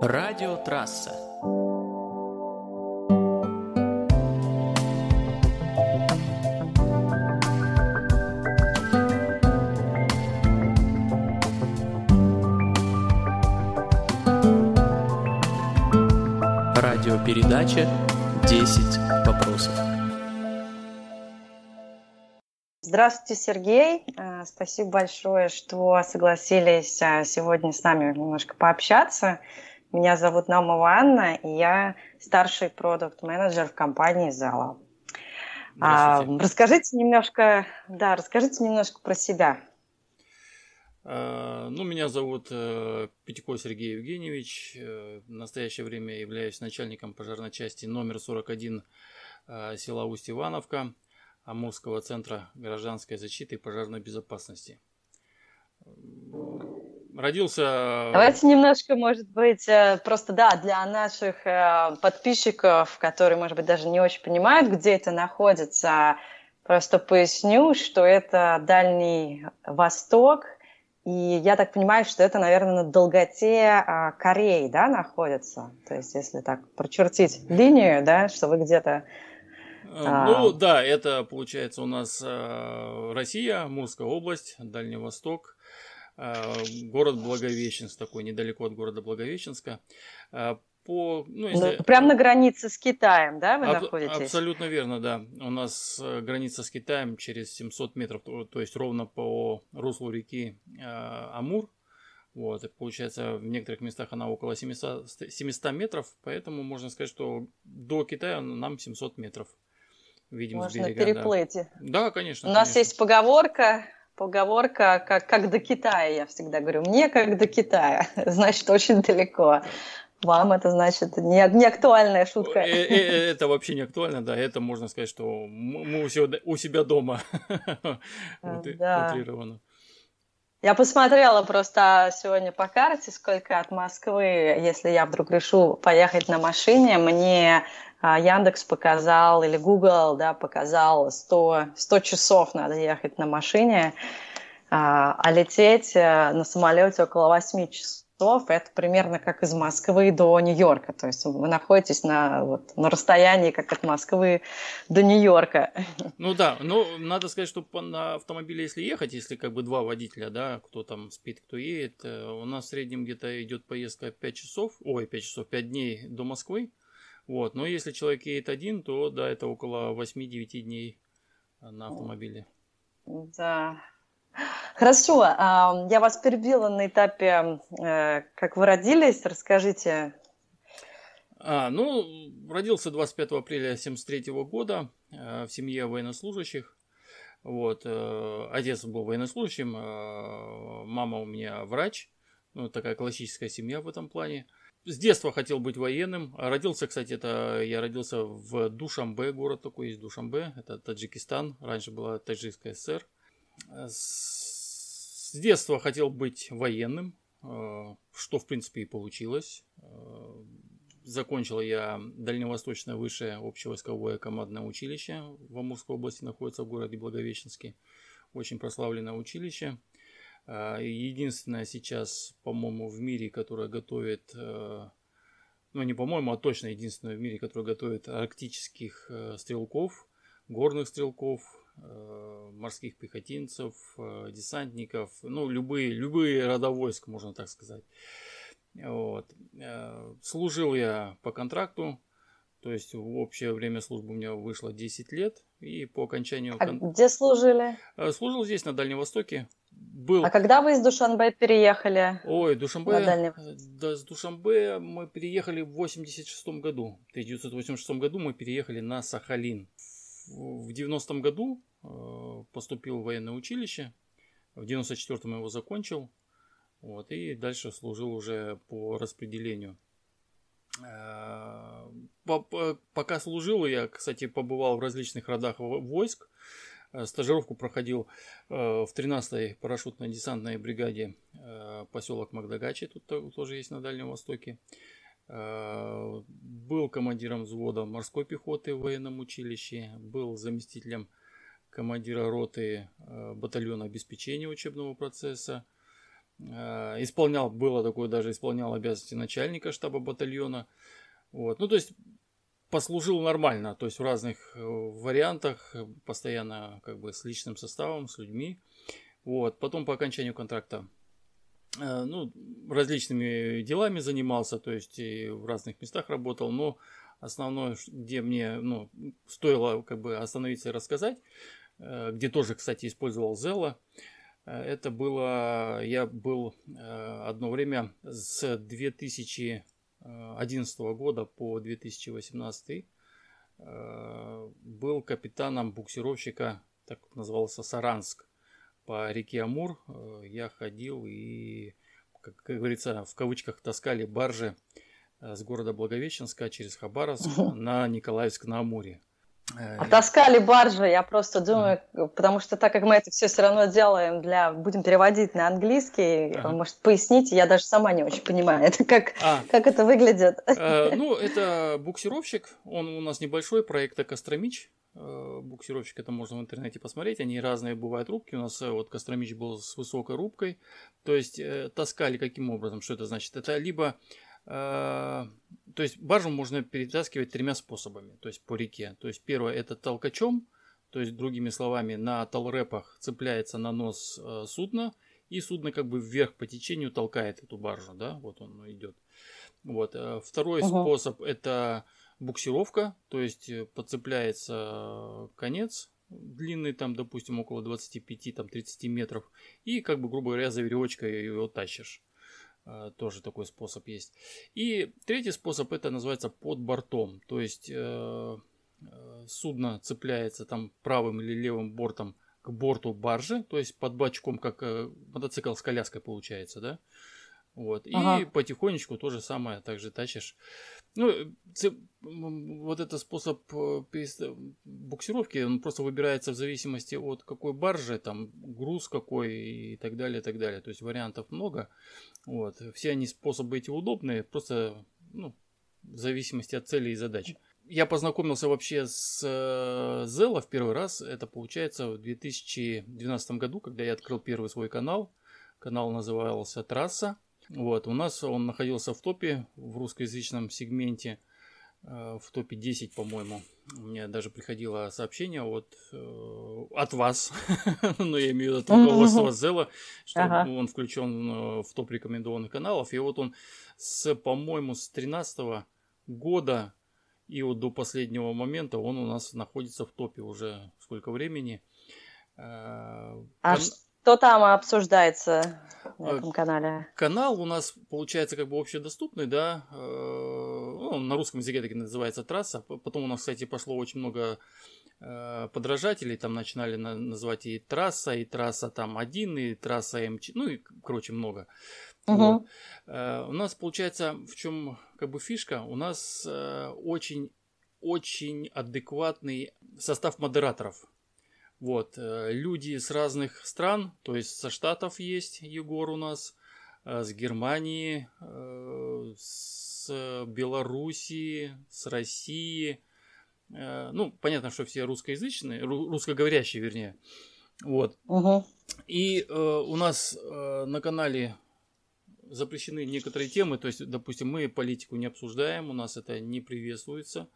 Радиотрасса Радиопередача «10 вопросов». Здравствуйте, Сергей. Э, спасибо большое, что согласились э, сегодня с нами немножко пообщаться. Меня зовут Наумова Анна, и я старший продукт-менеджер в компании Зала. А, расскажите немножко, да, расскажите немножко про себя. А, ну, меня зовут э, Пятико Сергей Евгеньевич. В настоящее время являюсь начальником пожарной части номер 41 села Усть-Ивановка. Амурского центра гражданской защиты и пожарной безопасности. Родился... Давайте немножко, может быть, э, просто, да, для наших э, подписчиков, которые, может быть, даже не очень понимают, где это находится, просто поясню, что это Дальний Восток, и я так понимаю, что это, наверное, на долготе Кореи, да, находится. То есть, если так прочертить линию, да, что вы где-то Э, а. Ну да, это получается у нас э, Россия, Мурская область, Дальний Восток, э, город Благовещенск, такой недалеко от города Благовещенска. По, ну, если... ну, прям на границе с Китаем, да, вы Аб- находитесь? Абсолютно верно, да. У нас граница с Китаем через 700 метров, то есть ровно по руслу реки Амур. Вот, и получается, в некоторых местах она около 700, 700 метров, поэтому можно сказать, что до Китая нам 700 метров видим Можно с берега. переплыть. Да. да, конечно. У нас конечно. есть поговорка, поговорка, как, как до Китая, я всегда говорю, мне как до Китая, значит, очень далеко. Вам это значит не, не актуальная шутка. Э, э, э, это вообще не актуально, да. Это можно сказать, что мы у себя, у себя дома. Да. Я посмотрела просто сегодня по карте, сколько от Москвы, если я вдруг решу поехать на машине, мне а, Яндекс показал или Google да, показал 100, 100 часов надо ехать на машине, а, а лететь э, на самолете около 8 часов. Это примерно как из Москвы до Нью-Йорка. То есть вы находитесь на, вот, на расстоянии, как от Москвы до Нью-Йорка. Ну да, но надо сказать, что на автомобиле, если ехать, если как бы два водителя, да, кто там спит, кто едет, э, у нас в среднем где-то идет поездка 5 часов, ой, 5 часов, 5 дней до Москвы. Вот. Но если человек едет один, то да, это около 8-9 дней на автомобиле. Да. Хорошо, а, я вас перебила на этапе, э, как вы родились, расскажите. А, ну, родился 25 апреля 1973 года э, в семье военнослужащих. Вот, э, отец был военнослужащим, мама у меня врач. Ну, такая классическая семья в этом плане с детства хотел быть военным. Родился, кстати, это я родился в Душамбе, город такой есть Душамбе, это Таджикистан, раньше была Таджикская ССР. С детства хотел быть военным, э, что в принципе и получилось. Э, закончил я Дальневосточное высшее общевойсковое командное училище в Амурской области, находится в городе Благовещенске. Очень прославленное училище. А, единственное сейчас, по-моему, в мире, которое готовит, э, ну не по-моему, а точно единственное в мире, которое готовит арктических э, стрелков, горных стрелков, э, морских пехотинцев, десантников, ну любые, любые рода войск, можно так сказать. Вот. Служил я по контракту, то есть в общее время службы у меня вышло 10 лет. И по окончанию... А где служили? Служил здесь, на Дальнем Востоке был... А когда вы из Душанбе переехали? Ой, Душанбе, э, да, с Душанбе мы переехали в 86 году. В 1986 году мы переехали на Сахалин. В 90 году э, поступил в военное училище. В 94-м его закончил. Вот, и дальше служил уже по распределению. Э, пока служил, я, кстати, побывал в различных родах войск. Э, стажировку проходил э, в 13-й парашютно-десантной бригаде э, поселок Магдагачи, тут тоже есть на Дальнем Востоке. Был командиром взвода морской пехоты в военном училище, был заместителем командира роты батальона обеспечения учебного процесса. Исполнял, было такое, даже исполнял обязанности начальника штаба батальона. Вот. Ну, то есть послужил нормально, то есть в разных э, вариантах, постоянно как бы с личным составом, с людьми. Вот. Потом по окончанию контракта э, ну, различными делами занимался, то есть и в разных местах работал, но основное, где мне ну, стоило как бы остановиться и рассказать, э, где тоже, кстати, использовал Зела, это было, я был одно время с 2000 2011 года по 2018 э, был капитаном буксировщика, так назывался Саранск, по реке Амур. Э, я ходил и, как, говорится, в кавычках таскали баржи э, с города Благовещенска через Хабаровск на Николаевск на Амуре. А таскали баржи, я просто думаю, mm. потому что так как мы это все все равно делаем для, будем переводить на английский, ага. может пояснить, я даже сама не очень понимаю, это как, а. как это выглядит. А, ну, это буксировщик, он у нас небольшой, проект Костромич, э, буксировщик, это можно в интернете посмотреть, они разные бывают рубки, у нас э, вот Костромич был с высокой рубкой, то есть таскали каким образом, что это значит? Это либо то есть баржу можно перетаскивать тремя способами, то есть по реке. То есть первое это толкачом, то есть другими словами на толрепах цепляется на нос э, судна и судно как бы вверх по течению толкает эту баржу, да, вот он идет. Вот. Э, второй uh-huh. способ это буксировка, то есть э, подцепляется конец длинный там, допустим, около 25-30 метров и как бы, грубо говоря, за веревочкой его тащишь. Э, тоже такой способ есть. И третий способ это называется под бортом. То есть э, э, судно цепляется там правым или левым бортом к борту баржи, то есть под бачком, как мотоцикл с коляской получается, да. Вот. Ага. И потихонечку то же самое также тащишь. Ну, вот этот способ э, буксировки, он просто выбирается в зависимости от какой баржи, там груз какой и так далее, и так далее. То есть вариантов много. Вот. Все они способы эти удобные, просто ну, в зависимости от цели и задач. Я познакомился вообще с Зелла в первый раз. Это получается в 2012 году, когда я открыл первый свой канал. Канал назывался «Трасса». Вот, у нас он находился в топе в русскоязычном сегменте, э, в топе 10, по-моему. Мне даже приходило сообщение от, э, от вас, но я имею в виду от руководства Зела, что ага. он включен э, в топ рекомендованных каналов. И вот он с, по-моему, с 13 года и вот до последнего момента он у нас находится в топе уже сколько времени. А Кон... Что там обсуждается на э, этом канале? Канал у нас получается как бы общедоступный, да. Э, ну, на русском языке так и называется трасса. Потом у нас, кстати, пошло очень много э, подражателей. Там начинали называть и трасса, и трасса там один, и трасса МЧ. Ну и, короче, много. Угу. Вот. У нас получается, в чем как бы фишка? У нас очень очень адекватный состав модераторов. Вот, э, люди с разных стран, то есть со Штатов есть Егор у нас, э, с Германии, э, с Белоруссии, с России. Ну, понятно, что все русскоязычные, русскоговорящие, вернее. Вот. Угу. И у нас на канале запрещены некоторые темы, то есть, допустим, мы политику не обсуждаем, у нас это не приветствуется.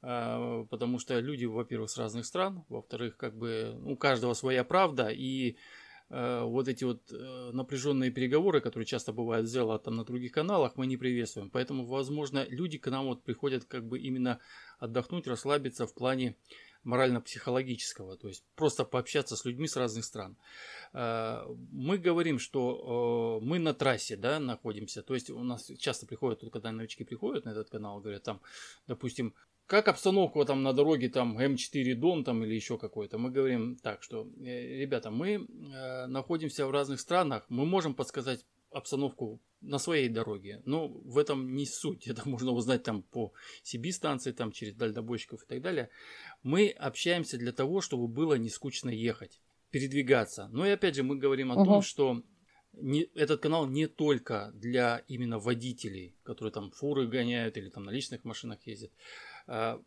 Потому что люди, во-первых, с разных стран, во-вторых, как бы у каждого своя правда, и э, вот эти вот э, напряженные переговоры, которые часто бывают сделаны там на других каналах, мы не приветствуем. Поэтому, возможно, люди к нам вот приходят как бы именно отдохнуть, расслабиться в плане морально-психологического, то есть просто пообщаться с людьми с разных стран. А, мы говорим, что мы на трассе да, находимся, то есть у нас часто приходят, когда новички приходят на этот канал, говорят там, допустим, как обстановка там на дороге, там М4 Дон там или еще какой-то. Мы говорим так, что, э, ребята, мы э, находимся в разных странах, мы можем подсказать обстановку на своей дороге. Но в этом не суть. Это можно узнать там по CB станции, там через дальнобойщиков и так далее. Мы общаемся для того, чтобы было не скучно ехать, передвигаться. Но и опять же мы говорим о угу. том, что не, этот канал не только для именно водителей, которые там фуры гоняют или там на личных машинах ездят,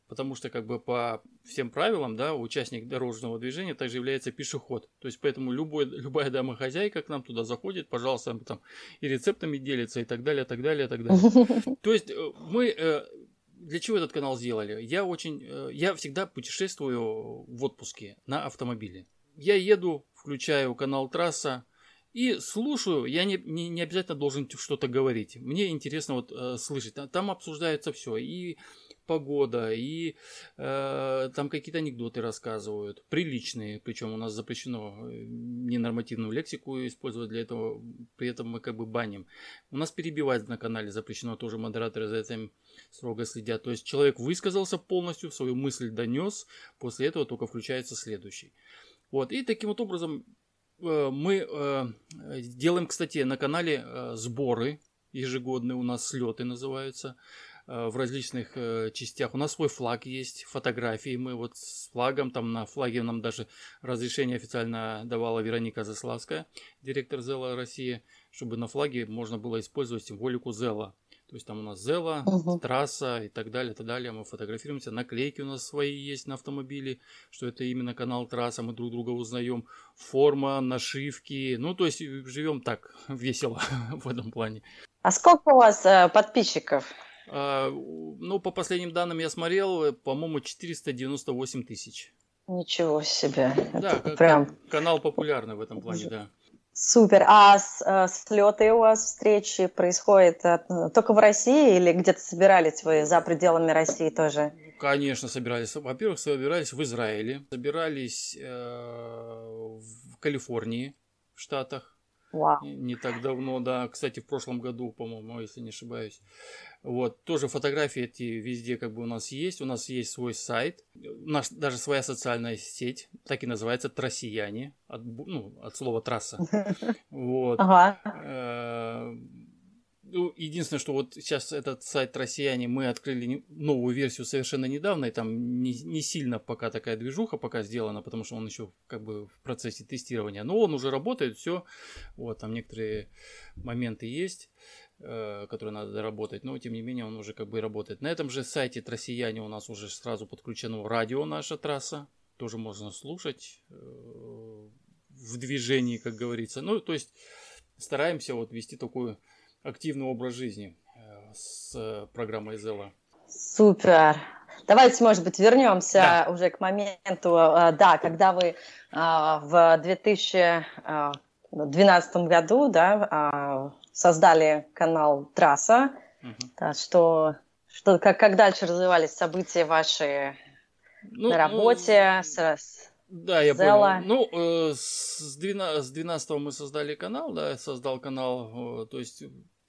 потому что как бы по всем правилам, да, участник дорожного движения также является пешеход. То есть поэтому любой, любая домохозяйка к нам туда заходит, пожалуйста, там и рецептами делится и так далее, так далее, так далее. То есть э, мы э, для чего этот канал сделали? Я очень, э, я всегда путешествую в отпуске на автомобиле. Я еду, включаю канал Трасса, и слушаю, я не, не, не обязательно должен что-то говорить. Мне интересно вот э, слышать. Там обсуждается все. И погода, и э, там какие-то анекдоты рассказывают, приличные, причем у нас запрещено э, ненормативную лексику использовать для этого, при этом мы как бы баним. У нас перебивать на канале запрещено, тоже модераторы за этим строго следят. То есть человек высказался полностью, свою мысль донес, после этого только включается следующий. Вот, и таким вот образом э, мы э, делаем, кстати, на канале э, сборы ежегодные, у нас слеты называются. Э, в различных э, частях. У нас свой флаг есть, фотографии. Мы вот с флагом, там на флаге нам даже разрешение официально давала Вероника Заславская, директор Зела России, чтобы на флаге можно было использовать символику Зела. То есть там у нас Зела, угу. трасса и так далее, и так далее. Мы фотографируемся. Наклейки у нас свои есть на автомобиле, что это именно канал трасса. Мы друг друга узнаем. Форма, нашивки. Ну, то есть живем так весело в этом плане. А сколько у вас э, подписчиков? А, ну, по последним данным я смотрел, э, по-моему, 498 тысяч. Ничего себе. Да, Это прям... канал популярный в этом плане, да. Супер. А с, а слеты у вас встречи происходят э, только в России или где-то собирались вы за пределами России тоже? Конечно, собирались. Во-первых, собирались в Израиле, собирались э, в Калифорнии, в Штатах. Вау. Не так давно, да. Кстати, в прошлом году, по-моему, если не ошибаюсь. Вот, тоже фотографии эти везде как бы у нас есть. У нас есть свой сайт, наш, даже своя социальная сеть, так и называется «Трассияне», от, ну, от слова «трасса». Вот. Ага. Ну, единственное, что вот сейчас этот сайт «Россияне» мы открыли новую версию совершенно недавно, и там не, не сильно пока такая движуха пока сделана, потому что он еще как бы в процессе тестирования. Но он уже работает, все. Вот, там некоторые моменты есть. Э, который надо доработать, но тем не менее он уже как бы работает. На этом же сайте Трассияне у нас уже сразу подключено радио наша трасса, тоже можно слушать э, в движении, как говорится. Ну, то есть стараемся вот вести такой активный образ жизни э, с программой Зела. Супер. Давайте, может быть, вернемся да. уже к моменту, да, когда вы в 2012 году, да, создали канал Трасса. Угу. Да, что, что как, как дальше развивались события ваши ну, на работе? Ну, с, да, я Зела. понял. Ну, э, с, 12, с 12 мы создали канал, да, создал канал, э, то есть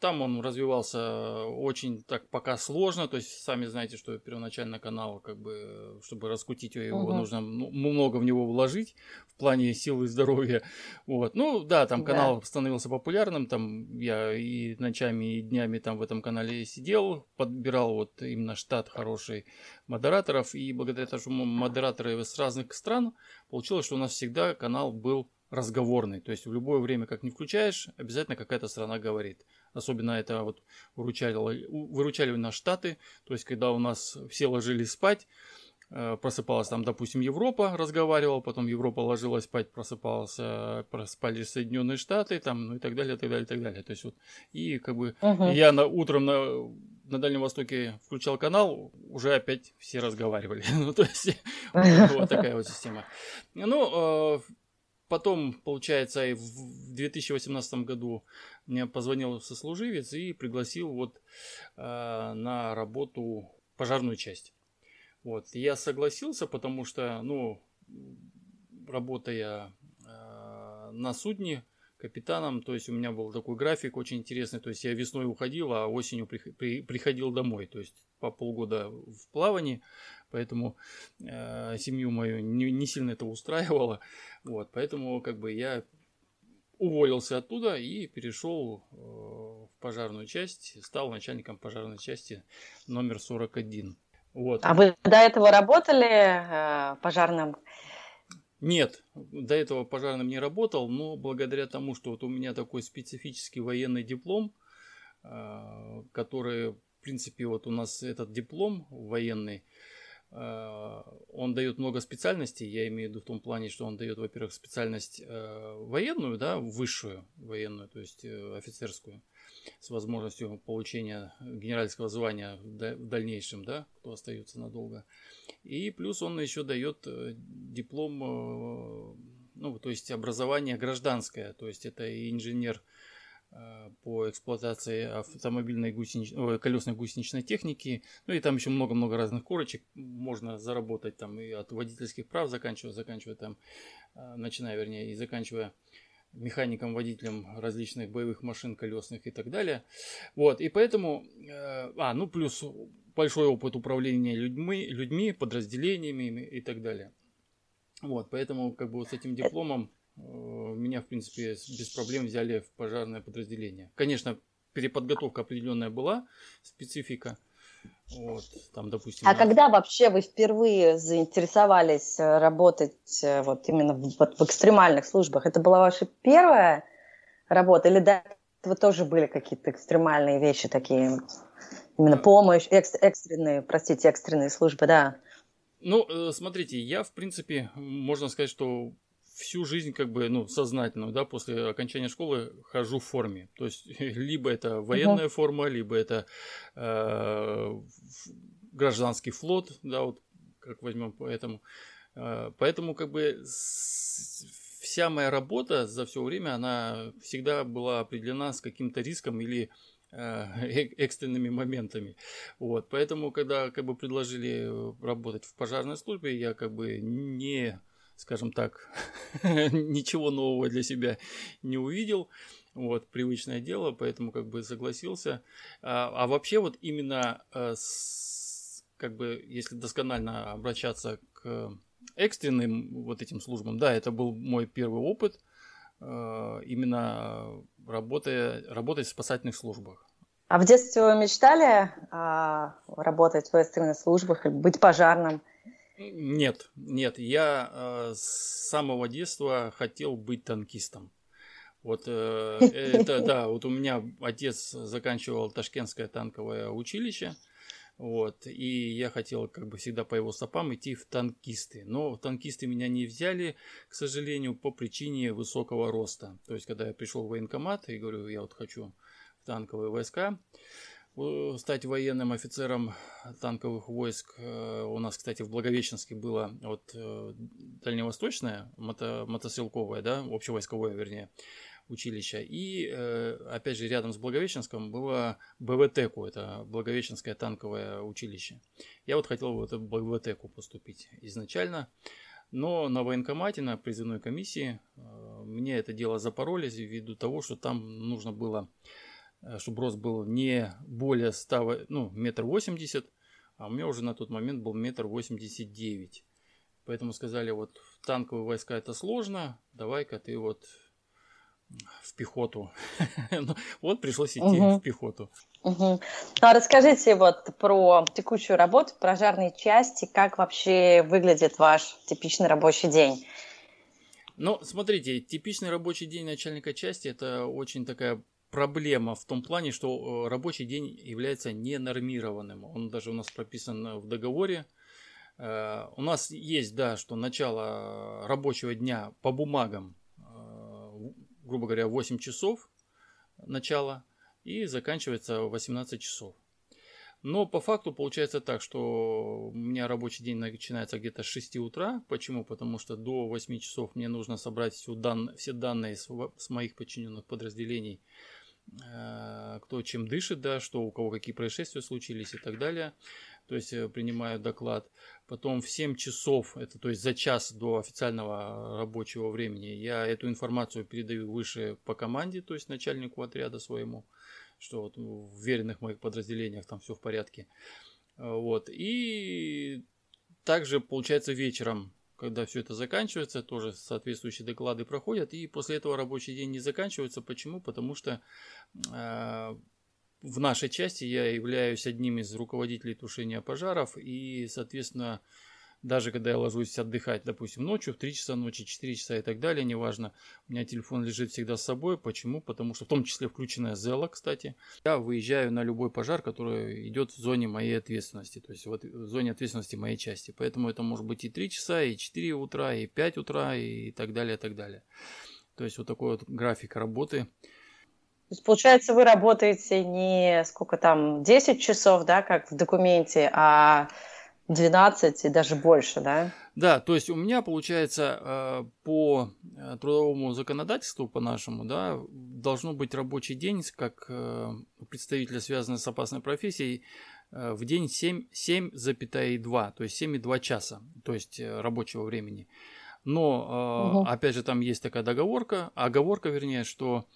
там он развивался очень так пока сложно, то есть сами знаете, что первоначально канал, как бы, чтобы раскутить его, угу. нужно много в него вложить в плане силы и здоровья. Вот. Ну да, там канал да. становился популярным, там я и ночами, и днями там в этом канале сидел, подбирал вот именно штат хороший модераторов, и благодаря тому, что модераторы с разных стран, получилось, что у нас всегда канал был разговорный. То есть в любое время, как не включаешь, обязательно какая-то страна говорит. Особенно это вот выручали, выручали на Штаты. То есть когда у нас все ложились спать, э, просыпалась там, допустим, Европа, разговаривала, потом Европа ложилась спать, просыпалась, просыпались Соединенные Штаты, там, ну и так далее, так далее, так далее. То есть вот, и как бы uh-huh. я на, утром на, на Дальнем Востоке включал канал, уже опять все разговаривали. ну, то есть, вот такая вот система. Ну, э, Потом, получается, в 2018 году мне позвонил сослуживец и пригласил вот э, на работу пожарную часть. Вот. Я согласился, потому что, ну, работая э, на судне капитаном, то есть у меня был такой график очень интересный, то есть я весной уходил, а осенью при, при, приходил домой, то есть по полгода в плавании, поэтому э, семью мою не, не сильно это устраивало, вот, поэтому как бы я уволился оттуда и перешел э, в пожарную часть, стал начальником пожарной части номер 41. Вот. А вы до этого работали э, пожарным Нет, до этого пожарным не работал, но благодаря тому, что вот у меня такой специфический военный диплом, э, который, в принципе, вот у нас этот диплом военный, он дает много специальностей, я имею в виду в том плане, что он дает, во-первых, специальность э, военную, да, высшую военную, то есть офицерскую, с возможностью получения генеральского звания в дальнейшем, да, кто остается надолго. И плюс он еще дает э, диплом, э, ну, то есть образование гражданское, то есть это инженер э, по эксплуатации автомобильной гусенич... колесной гусеничной техники. Ну и там еще много-много разных корочек. Можно заработать там и от водительских прав заканчивая, заканчивая там, начиная, вернее, и заканчивая механиком, водителем различных боевых машин колесных и так далее. Вот, и поэтому, а, ну плюс большой опыт управления людьми, людьми, подразделениями и так далее. Вот, поэтому как бы вот с этим дипломом э, меня, в принципе, без проблем взяли в пожарное подразделение. Конечно, переподготовка определенная была, специфика. Вот, там, допустим, а на... когда вообще вы впервые заинтересовались э, работать э, вот именно в, вот, в экстремальных службах? Это была ваша первая работа или до этого тоже были какие-то экстремальные вещи такие? Именно помощь, экс, экстренные, простите, экстренные службы, да. Ну, э, смотрите, я, в принципе, можно сказать, что всю жизнь как бы, ну, сознательно, да, после окончания школы хожу в форме. То есть, либо это военная uh-huh. форма, либо это э, гражданский флот, да, вот как возьмем поэтому. Э, поэтому как бы с, вся моя работа за все время, она всегда была определена с каким-то риском или Э, экстренными моментами. Вот. Поэтому, когда как бы предложили работать в пожарной службе, я как бы не, скажем так, ничего нового для себя не увидел. Вот, привычное дело, поэтому как бы согласился. А, а вообще вот именно э, с, как бы, если досконально обращаться к экстренным вот этим службам, да, это был мой первый опыт – Э, именно работая, работать в спасательных службах. А в детстве вы мечтали а, работать в экстренных службах, быть пожарным? Нет, нет, я э, с самого детства хотел быть танкистом. Вот э, это, да, вот у меня отец заканчивал Ташкентское танковое училище, вот, и я хотел, как бы всегда, по его стопам идти в танкисты. Но танкисты меня не взяли, к сожалению, по причине высокого роста. То есть, когда я пришел в военкомат и говорю, я вот хочу в танковые войска, стать военным офицером танковых войск. Э, у нас, кстати, в Благовещенске было вот э, дальневосточное, мото, мотострелковое, да, общевойсковое, вернее, училища. И, э, опять же, рядом с Благовещенском было БВТКу, это Благовещенское танковое училище. Я вот хотел в это БВТКу поступить изначально, но на военкомате, на призывной комиссии э, мне это дело запороли ввиду того, что там нужно было, э, чтобы рост был не более 100, ну, метр восемьдесят, а у меня уже на тот момент был метр восемьдесят девять. Поэтому сказали, вот в танковые войска это сложно, давай-ка ты вот в пехоту. Ну, вот пришлось идти в пехоту. Ну, а расскажите вот про текущую работу в пожарной части, как вообще выглядит ваш типичный рабочий день? Ну, смотрите, типичный рабочий день начальника части – это очень такая проблема в том плане, что э, рабочий день является ненормированным. Он даже у нас прописан в договоре. Э, у нас есть, да, что начало рабочего дня по бумагам грубо говоря, 8 часов начала и заканчивается в 18 часов. Но по факту получается так, что у меня рабочий день начинается где-то с 6 утра. Почему? Потому что до 8 часов мне нужно собрать всю дан... все данные с, с моих подчиненных подразделений, э, кто чем дышит, да, что у кого какие происшествия случились и так далее то есть э, принимаю доклад. Потом в 7 часов, это то есть за час до официального рабочего времени, я эту информацию передаю выше по команде, то есть начальнику отряда своему, что вот в веренных моих подразделениях там все в порядке. Э, вот. И также получается вечером когда все это заканчивается, тоже соответствующие доклады проходят, и после этого рабочий день не заканчивается. Почему? Потому что э, в нашей части я являюсь одним из руководителей тушения пожаров и, соответственно, даже когда я ложусь отдыхать, допустим, ночью, в 3 часа ночи, 4 часа и так далее, неважно, у меня телефон лежит всегда с собой. Почему? Потому что в том числе включенная Зела, кстати. Я выезжаю на любой пожар, который идет в зоне моей ответственности, то есть вот в зоне ответственности моей части. Поэтому это может быть и 3 часа, и 4 утра, и 5 утра, и так далее, и так далее. То есть вот такой вот график работы. То есть, получается, вы работаете не сколько там, 10 часов, да, как в документе, а 12 и даже больше, да? Да, то есть у меня получается э, по э, трудовому законодательству, по нашему, да, должно быть рабочий день, как э, представителя, связанного с опасной профессией, в день 7, 7,2, то есть 7,2 часа, то есть рабочего времени. Но, угу. опять же, там есть такая договорка, оговорка, вернее, что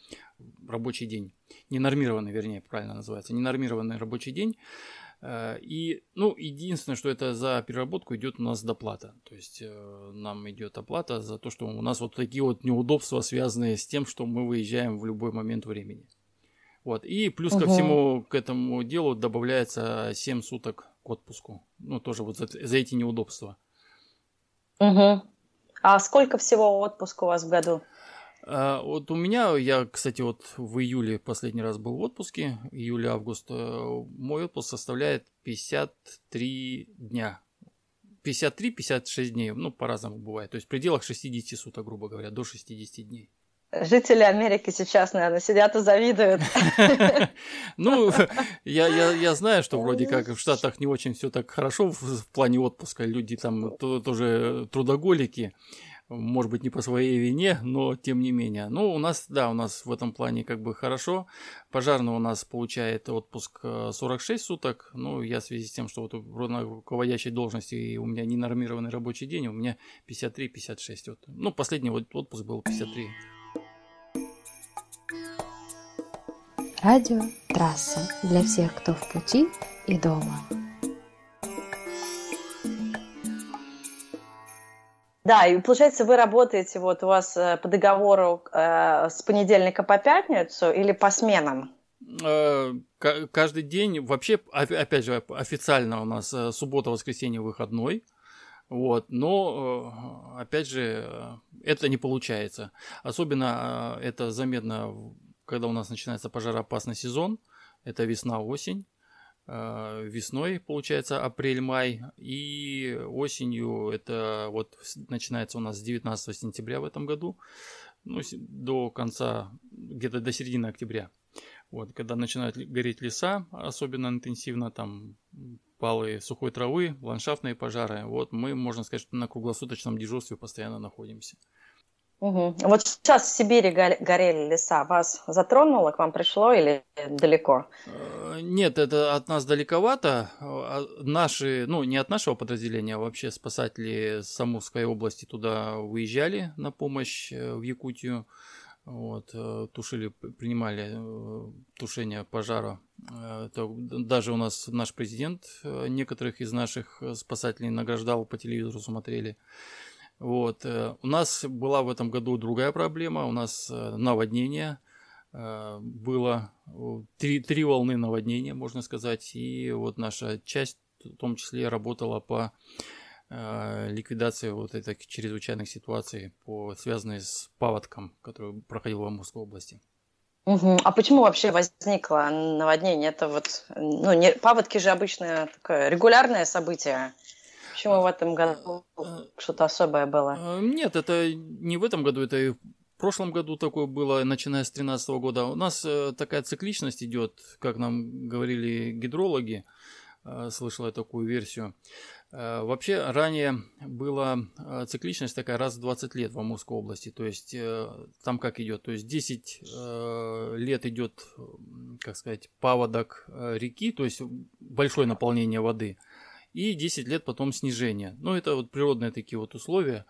рабочий день, ненормированный, вернее, правильно называется, ненормированный рабочий день. Э, и, ну, единственное, что это за переработку идет у нас доплата. То есть э, нам идет оплата за то, что у нас вот такие вот неудобства, связанные с тем, что мы выезжаем в любой момент времени. Вот. И плюс угу. ко всему к этому делу добавляется 7 суток к отпуску. Ну, тоже вот за, за эти неудобства. Угу. А сколько всего отпуска у вас в году? А, вот у меня, я, кстати, вот в июле последний раз был в отпуске, июль-август, э, мой отпуск составляет 53 дня. 53-56 дней, ну, по-разному бывает. То есть в пределах 60 суток, грубо говоря, до 60 дней. Жители Америки сейчас, наверное, сидят и завидуют. Ну, я, я, я знаю, что вроде как в Штатах не очень все так хорошо в, в плане отпуска. Люди там то, тоже трудоголики может быть, не по своей вине, но тем не менее. Ну, у нас, да, у нас в этом плане как бы хорошо. Пожарный у нас получает отпуск 46 э, суток. Ну, я в связи с тем, что вот на руководящей должности и у меня ненормированный рабочий день, у меня 53-56. Вот. Ну, последний вот отпуск был 53. Радио «Трасса» для всех, кто в пути и дома. Да, и получается, вы работаете, вот у вас э, по договору э, с понедельника по пятницу или по сменам? Э, каждый день, вообще, опять же, официально у нас э, суббота, воскресенье выходной. Вот, но, опять же, это не получается. Особенно это заметно когда у нас начинается пожароопасный сезон, это весна-осень, э, весной, получается, апрель-май, и осенью это вот начинается у нас с 19 сентября в этом году, ну, до конца, где-то до середины октября. Вот, когда начинают гореть леса, особенно интенсивно, там палы сухой травы, ландшафтные пожары, вот мы, можно сказать, что на круглосуточном дежурстве постоянно находимся. Угу. Вот сейчас в Сибири горели леса. Вас затронуло, к вам пришло или далеко? Э, нет, это от нас далековато. А наши, ну, не от нашего подразделения, а вообще спасатели Самурской области туда выезжали на помощь э, в Якутию. Вот, э, тушили, принимали тушение пожара. Это даже у нас наш президент некоторых из наших спасателей награждал, по телевизору смотрели. Вот. Э, у нас была в этом году другая проблема. У нас э, наводнение. Э, было три, три волны наводнения, можно сказать. И вот наша часть в том числе работала по ликвидации вот этих чрезвычайных ситуаций, по, связанных с паводком, который проходил в Амурской области. А почему вообще возникло наводнение? Это вот, ну, не, паводки же обычно такое регулярное событие. Почему в этом году что-то особое было? Э, нет, это не в этом году, это и в прошлом году такое было, начиная с 2013 года. У нас э, такая цикличность идет, как нам говорили гидрологи, э, слышал я такую версию. Вообще, ранее была цикличность такая раз в 20 лет в Амурской области. То есть, там как идет? То есть, 10 лет идет, как сказать, паводок реки, то есть, большое наполнение воды – и 10 лет потом снижение. Ну, это вот природные такие вот условия,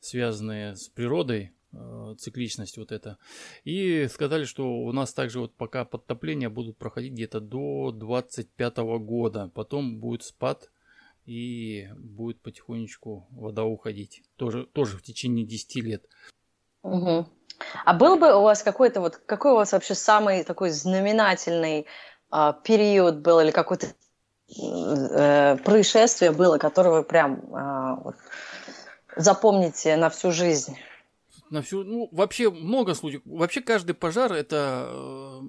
связанные с природой, э, цикличность вот это. И сказали, что у нас также вот пока подтопления будут проходить где-то до 25 года. Потом будет спад и будет потихонечку вода уходить. Тоже, тоже в течение 10 лет. Угу. А был бы у вас какой-то вот, какой у вас вообще самый такой знаменательный а, период был или какой-то э, происшествие было, которое вы прям э, вот, запомните на всю жизнь? На всю, ну, вообще много случаев. Вообще каждый пожар это э,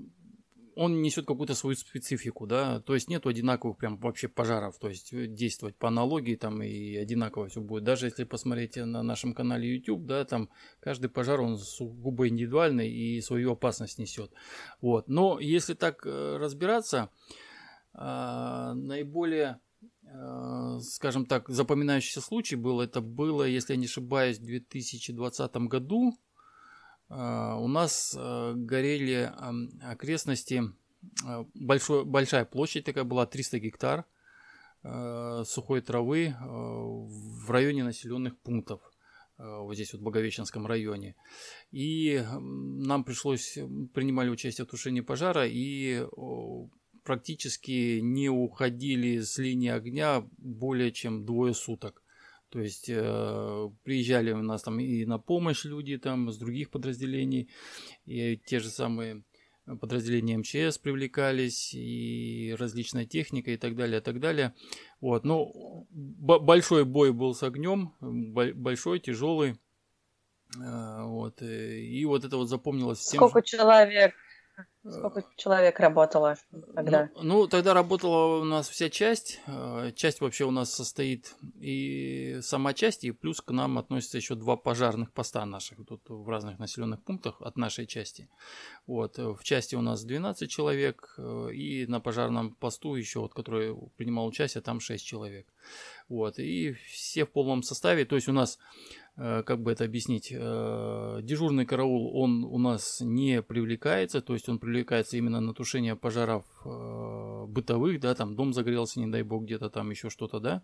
он несет какую-то свою специфику, да, то есть нету одинаковых прям вообще пожаров, то есть действовать по аналогии там и одинаково все будет. Даже если посмотреть на нашем канале YouTube, да, там каждый пожар он сугубо индивидуальный и свою опасность несет. Вот. Но если так разбираться, наиболее э, скажем так, запоминающийся случай был, это было, если я не ошибаюсь, в 2020 году, а, у нас горели окрестности, большой, большая площадь такая была, 300 гектар сухой травы в районе населенных пунктов вот здесь вот в Боговещенском районе. И нам пришлось, принимали участие в тушении пожара и практически не уходили с линии огня более чем двое суток. То есть э, приезжали у нас там и на помощь люди там с других подразделений, и те же самые подразделения МЧС привлекались, и различная техника и так далее, и так далее. Вот, ну, большой бой был с огнем, большой, тяжелый. Э, вот, и вот это вот запомнилось всем. Сколько человек Сколько человек работало тогда? Ну, ну, тогда работала у нас вся часть. Э, часть вообще у нас состоит и сама часть, и плюс к нам относятся еще два пожарных поста наших тут в разных населенных пунктах от нашей части. Вот. В части у нас 12 человек, э, и на пожарном посту еще, вот, который принимал участие, там 6 человек. Вот. И все в полном составе. То есть у нас Э, как бы это объяснить, э, дежурный караул, он у нас не привлекается, то есть он привлекается именно на тушение пожаров э, бытовых, да, там дом загорелся, не дай бог, где-то там еще что-то, да,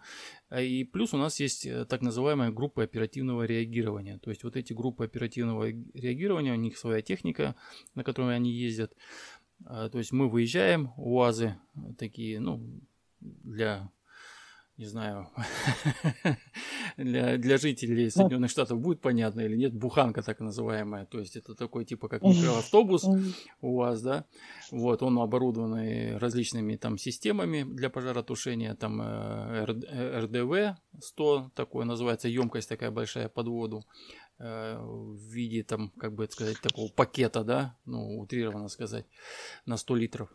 а и плюс у нас есть так называемая группа оперативного реагирования, то есть вот эти группы оперативного реагирования, у них своя техника, на которой они ездят, то есть мы выезжаем, УАЗы такие, ну, для не знаю, для, для жителей Соединенных Штатов будет понятно или нет, буханка так называемая, то есть это такой типа как микроавтобус у вас, да, вот, он оборудованный различными там системами для пожаротушения, там э, РДВ 100, такое называется, емкость такая большая под воду, э, в виде там, как бы сказать, такого пакета, да, ну, утрированно сказать, на 100 литров.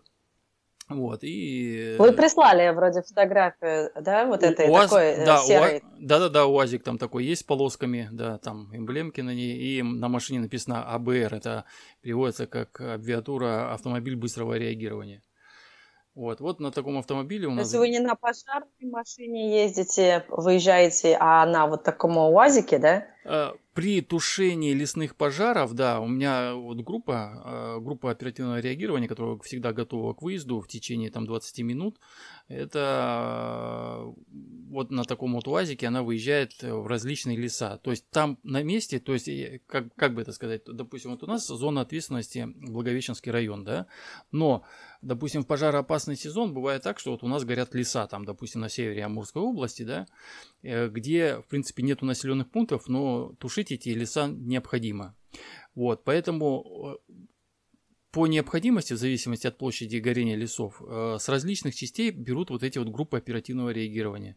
Вот, и... Вы прислали вроде фотографию, да, вот этой УАЗ, такой э, да, серой? Да-да-да, УАЗик там такой есть с полосками, да, там эмблемки на ней, и на машине написано АБР, это переводится как абвиатура автомобиль быстрого реагирования. Вот, вот на таком автомобиле у нас... То есть вы не на пожарной машине ездите, выезжаете, а на вот таком УАЗике, да? Э, при тушении лесных пожаров, да, у меня вот группа, э, группа оперативного реагирования, которая всегда готова к выезду в течение там 20 минут, это э, вот на таком вот УАЗике она выезжает в различные леса. То есть там на месте, то есть как, как бы это сказать, допустим, вот у нас зона ответственности Благовещенский район, да, но, допустим, в пожароопасный сезон бывает так, что вот у нас горят леса, там, допустим, на севере Амурской области, да, Э, где, в принципе, нету населенных пунктов, но тушить эти леса необходимо. Вот, поэтому э, по необходимости, в зависимости от площади горения лесов, э, с различных частей берут вот эти вот группы оперативного реагирования.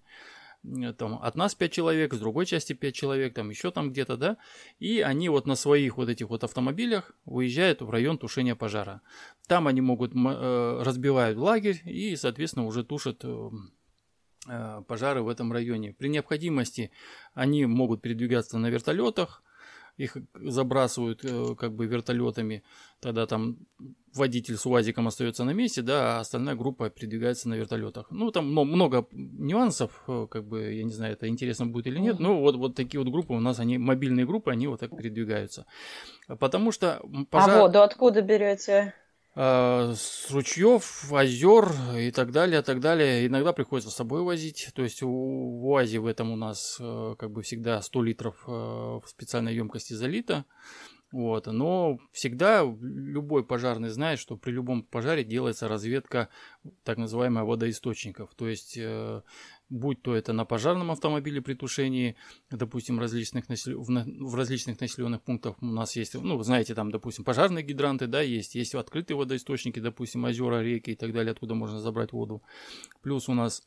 Там, от нас 5 человек, с другой части 5 человек, там еще там где-то, да, и они вот на своих вот этих вот автомобилях выезжают в район тушения пожара. Там они могут, разбивают лагерь и, соответственно, уже тушат Э, пожары в этом районе. При необходимости они могут передвигаться на вертолетах, их забрасывают э, как бы вертолетами, тогда там водитель с УАЗиком остается на месте, да, а остальная группа передвигается на вертолетах. Ну, там много нюансов, э, как бы, я не знаю, это интересно будет или нет, но вот, вот такие вот группы у нас, они, мобильные группы, они вот так передвигаются. Потому что пожар... А воду откуда берете? Э, с ручьев, озер и так далее, так далее. Иногда приходится с собой возить. То есть в УАЗе в этом у нас э, как бы всегда 100 литров э, в специальной емкости залито. Вот. Но всегда любой пожарный знает, что при любом пожаре делается разведка так называемая водоисточников. То есть будь то это на пожарном автомобиле при тушении, допустим, различных насел... в различных населенных пунктах у нас есть, ну, знаете, там, допустим, пожарные гидранты, да, есть, есть открытые водоисточники, допустим, озера, реки и так далее, откуда можно забрать воду. Плюс у нас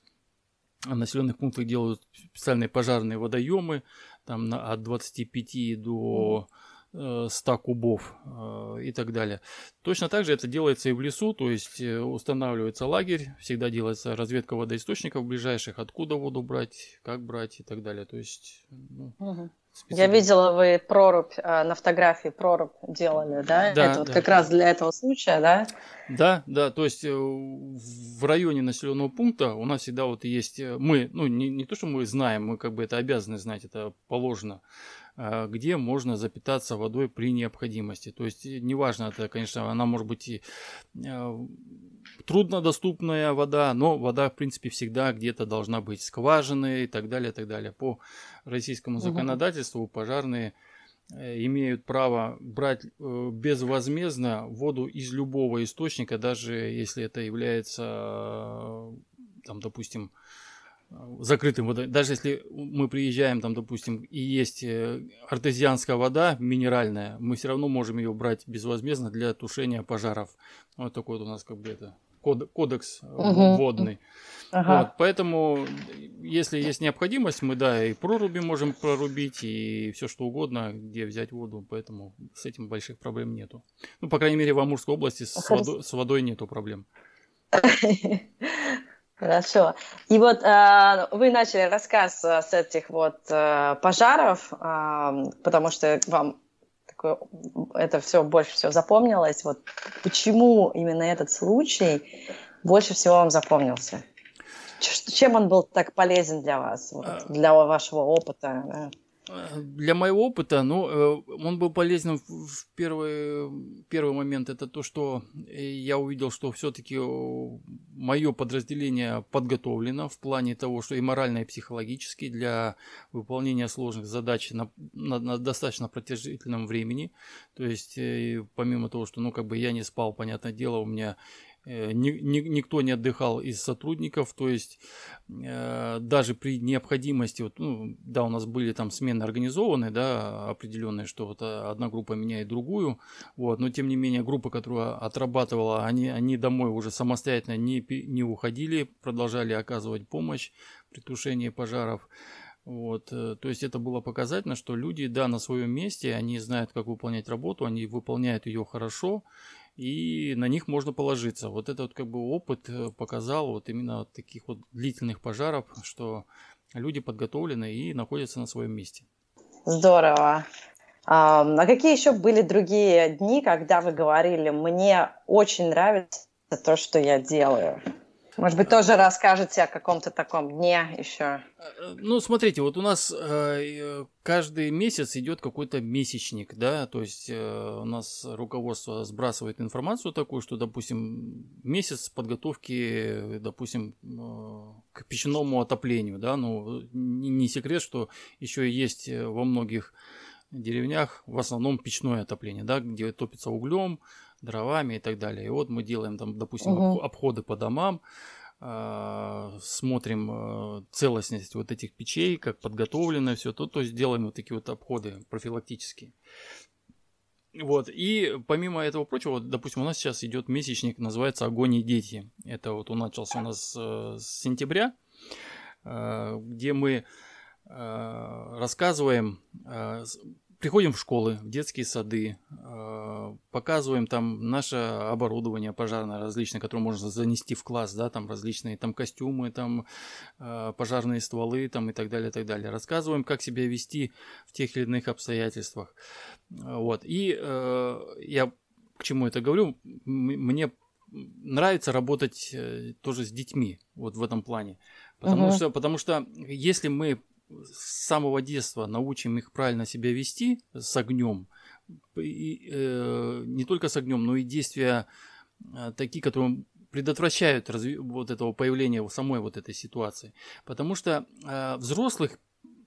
в населенных пунктах делают специальные пожарные водоемы, там на, от 25 до 100 э, кубов э, и так далее. Точно так же это делается и в лесу, то есть э, устанавливается лагерь, всегда делается разведка водоисточников ближайших, откуда воду брать, как брать и так далее. То есть, ну, угу. Я видела, вы прорубь на фотографии прорубь делали, да? да это вот да. как раз для этого случая, да? Да, да, то есть в районе населенного пункта у нас всегда вот есть мы, ну не, не то, что мы знаем, мы как бы это обязаны знать, это положено. А, где можно запитаться водой при необходимости. То есть, э, неважно, это, конечно, она может быть и а, труднодоступная вода, но вода, в принципе, всегда где-то должна быть скважины и так далее, и так далее. По российскому законодательству пожарные э, имеют право брать э, безвозмездно воду из любого источника, даже если это является, там, допустим, закрытым водой. Даже если мы приезжаем, там, допустим, и есть э, артезианская вода минеральная, мы все равно можем ее брать безвозмездно для тушения пожаров. Вот такой вот у нас как бы это кодекс угу. водный. Ага. Вот, поэтому, если есть необходимость, мы, да, и проруби можем прорубить, и все что угодно, где взять воду, поэтому с этим больших проблем нету. Ну, по крайней мере, в Амурской области с, водой, с водой нету проблем. Хорошо. И вот э, вы начали рассказ э, с этих вот э, пожаров, э, потому что вам такое, это все больше всего запомнилось. Вот почему именно этот случай больше всего вам запомнился? Чем он был так полезен для вас, вот, а для вашего опыта? Да? Для моего опыта, ну, э, он был полезен в первый, первый момент. Это то, что я увидел, что все-таки мое подразделение подготовлено в плане того, что и морально, и психологически для выполнения сложных задач на, на, на достаточно продолжительном времени. То есть, э, помимо того, что, ну, как бы я не спал, понятное дело, у меня Э, ни, никто не отдыхал из сотрудников, то есть э, даже при необходимости, вот, ну, да, у нас были там смены организованы, да, определенные, что вот э, одна группа меняет другую, вот, но тем не менее группа, которая отрабатывала, они, они домой уже самостоятельно не, не уходили, продолжали оказывать помощь при тушении пожаров. Вот, э, то есть это было показательно, что люди, да, на своем месте, они знают, как выполнять работу, они выполняют ее хорошо, и на них можно положиться. Вот этот как бы опыт э, показал вот именно вот таких вот длительных пожаров, что люди подготовлены и находятся на своем месте. Здорово. А какие еще были другие дни, когда вы говорили, мне очень нравится то, что я делаю? Может быть, тоже расскажете о каком-то таком дне еще? Э, ну, смотрите, вот у нас э, каждый месяц идет какой-то месячник, да, то есть э, у нас руководство сбрасывает информацию такую, что, допустим, месяц подготовки, допустим, к печному отоплению, да, ну, не секрет, что еще есть во многих деревнях в основном печное отопление, да, где топится углем, дровами и так далее. И вот мы делаем там, допустим, угу. обходы по домам, э, смотрим э, целостность вот этих печей, как подготовлено все, то, то есть делаем вот такие вот обходы профилактические. Вот, и помимо этого прочего, допустим, у нас сейчас идет месячник, называется «Огонь и дети». Это вот он начался у нас э, с сентября, э, где мы э, рассказываем э, приходим в школы, в детские сады, а, показываем там наше оборудование пожарное различное, которое можно занести в класс, да, там различные там костюмы, там а, пожарные стволы, там и так далее, и так далее. Рассказываем, как себя вести в тех или иных обстоятельствах. Вот. И э, я к чему это говорю? Мне нравится работать э, тоже с детьми вот в этом плане. Потому, угу. что, потому что если мы с самого детства научим их правильно себя вести с огнем, и, э, не только с огнем, но и действия э, такие, которые предотвращают разви- вот этого появления самой вот этой ситуации. Потому что э, взрослых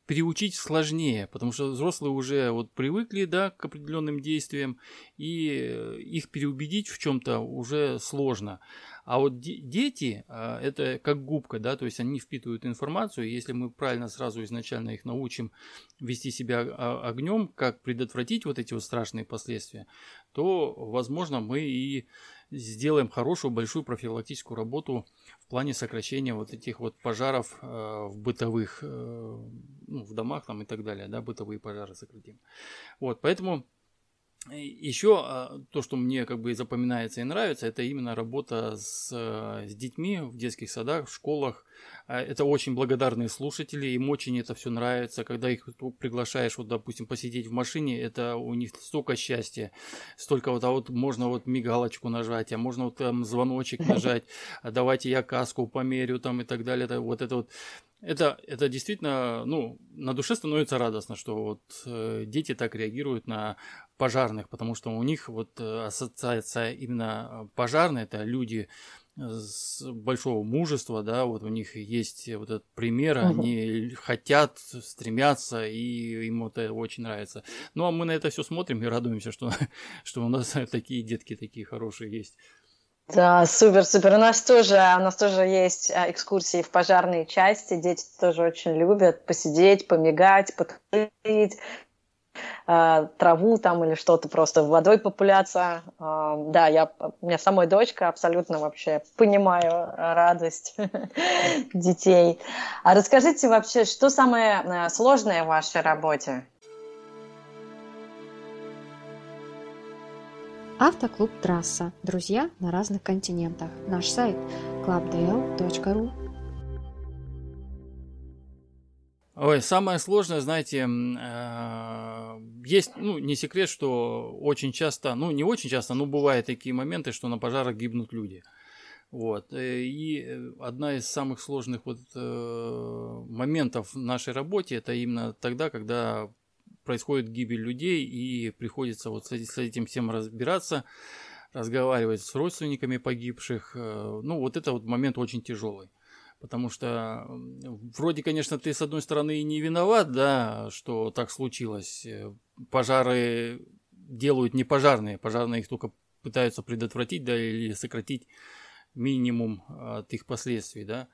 переучить сложнее, потому что взрослые уже вот привыкли, да, к определенным действиям, и э, их переубедить в чем-то уже сложно. А вот дети, а, это как губка, да, то есть они впитывают информацию, если мы правильно сразу изначально их научим вести себя а, огнем, как предотвратить вот эти вот страшные последствия, то, возможно, мы и сделаем хорошую большую профилактическую работу в плане сокращения вот этих вот пожаров э, в бытовых, э, ну, в домах там и так далее, да, бытовые пожары сократим. Вот, поэтому еще а, то, что мне как бы запоминается и нравится, это именно работа с, с детьми в детских садах, в школах. А, это очень благодарные слушатели, им очень это все нравится. Когда их приглашаешь, вот, допустим, посидеть в машине, это у них столько счастья, столько вот, а вот можно вот мигалочку нажать, а можно вот там звоночек нажать, а давайте я каску померю там и так далее. Вот это вот это, это действительно, ну, на душе становится радостно, что вот э, дети так реагируют на пожарных, потому что у них вот э, ассоциация именно пожарная, это люди с большого мужества, да, вот у них есть вот этот пример, угу. они хотят, стремятся, и им это очень нравится. Ну, а мы на это все смотрим и радуемся, что, что у нас такие детки такие хорошие есть. Да, супер, супер. У нас тоже, у нас тоже есть а, экскурсии в пожарные части. Дети тоже очень любят посидеть, помигать, подкрыть, а, траву там или что-то просто водой популяться. А, да, я, у меня самой дочка абсолютно вообще понимаю радость детей. А расскажите вообще, что самое сложное в вашей работе? Автоклуб «Трасса». Друзья на разных континентах. Наш сайт clubdl.ru Ой, самое сложное, знаете, э, есть, ну, не секрет, что очень часто, ну, не очень часто, но бывают такие моменты, что на пожарах гибнут люди. Вот. Э, и одна из самых сложных вот э, моментов в нашей работе это именно тогда, когда происходит гибель людей, и приходится вот с этим всем разбираться, разговаривать с родственниками погибших. Э, ну, вот это вот момент очень тяжелый. Потому что вроде, конечно, ты с одной стороны и не виноват, да, что так случилось. Э, пожары делают не пожарные, пожарные их только пытаются предотвратить, да, или сократить минимум от их последствий, да.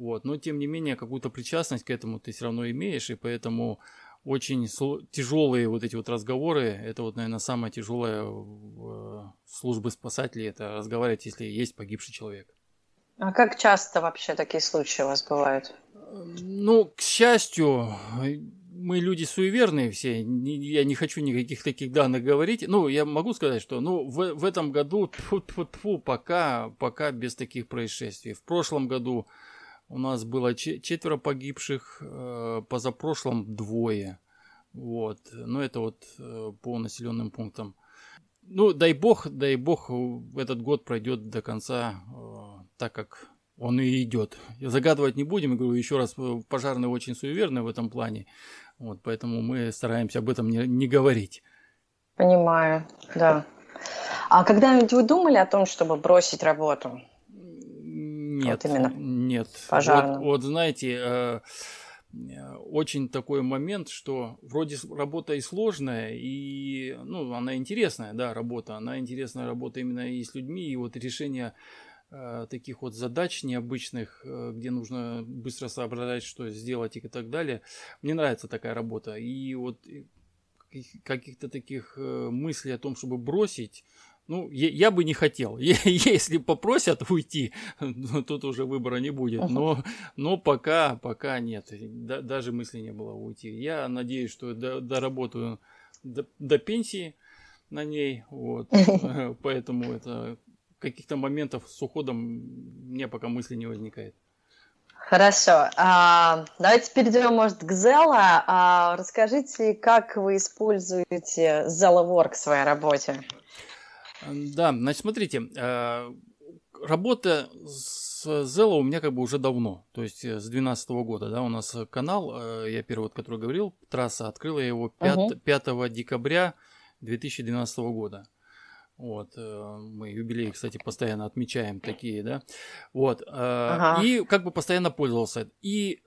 Вот. Но, тем не менее, какую-то причастность к этому ты все равно имеешь, и поэтому очень тяжелые вот эти вот разговоры. Это вот, наверное, самое тяжелое в э, службе спасателей. Это разговаривать, если есть погибший человек. А как часто вообще такие случаи у вас бывают? Ну, к счастью, мы люди суеверные все. Я не хочу никаких таких данных говорить. Ну, я могу сказать, что ну, в, в этом году тьфу -тьфу -тьфу, пока, пока без таких происшествий. В прошлом году у нас было четверо погибших, э, позапрошлом двое. Вот. Но это вот э, по населенным пунктам. Ну, дай бог, дай бог, этот год пройдет до конца э, так, как он и идет. Загадывать не будем, говорю еще раз, пожарные очень суеверны в этом плане, вот, поэтому мы стараемся об этом не, не говорить. Понимаю, да. А когда-нибудь вы думали о том, чтобы бросить работу? Нет, вот именно нет. Вот, вот знаете, э, э, очень такой момент, что вроде работа и сложная, и ну, она интересная, да, работа, она интересная работа именно и с людьми, и вот решение э, таких вот задач необычных, э, где нужно быстро соображать, что сделать и так далее. Мне нравится такая работа. И вот э, каких-то таких мыслей о том, чтобы бросить, ну, я, бы не хотел. Если попросят уйти, тут уже выбора не будет. Но, но пока, пока нет. Да, даже мысли не было уйти. Я надеюсь, что доработаю до, до пенсии на ней. Вот. Поэтому это каких-то моментов с уходом мне пока мысли не возникает. Хорошо. А, давайте перейдем, может, к Zella. А, расскажите, как вы используете Zella Work в своей работе? Да, значит, смотрите, э, работа с Zella у меня как бы уже давно, то есть э, с 2012 года, да, у нас канал, э, я первый, вот, который говорил, трасса, открыла я его 5, uh-huh. 5 декабря 2012 года. Вот, мы юбилеи, кстати, постоянно отмечаем такие, да. Вот, ага. и как бы постоянно пользовался. И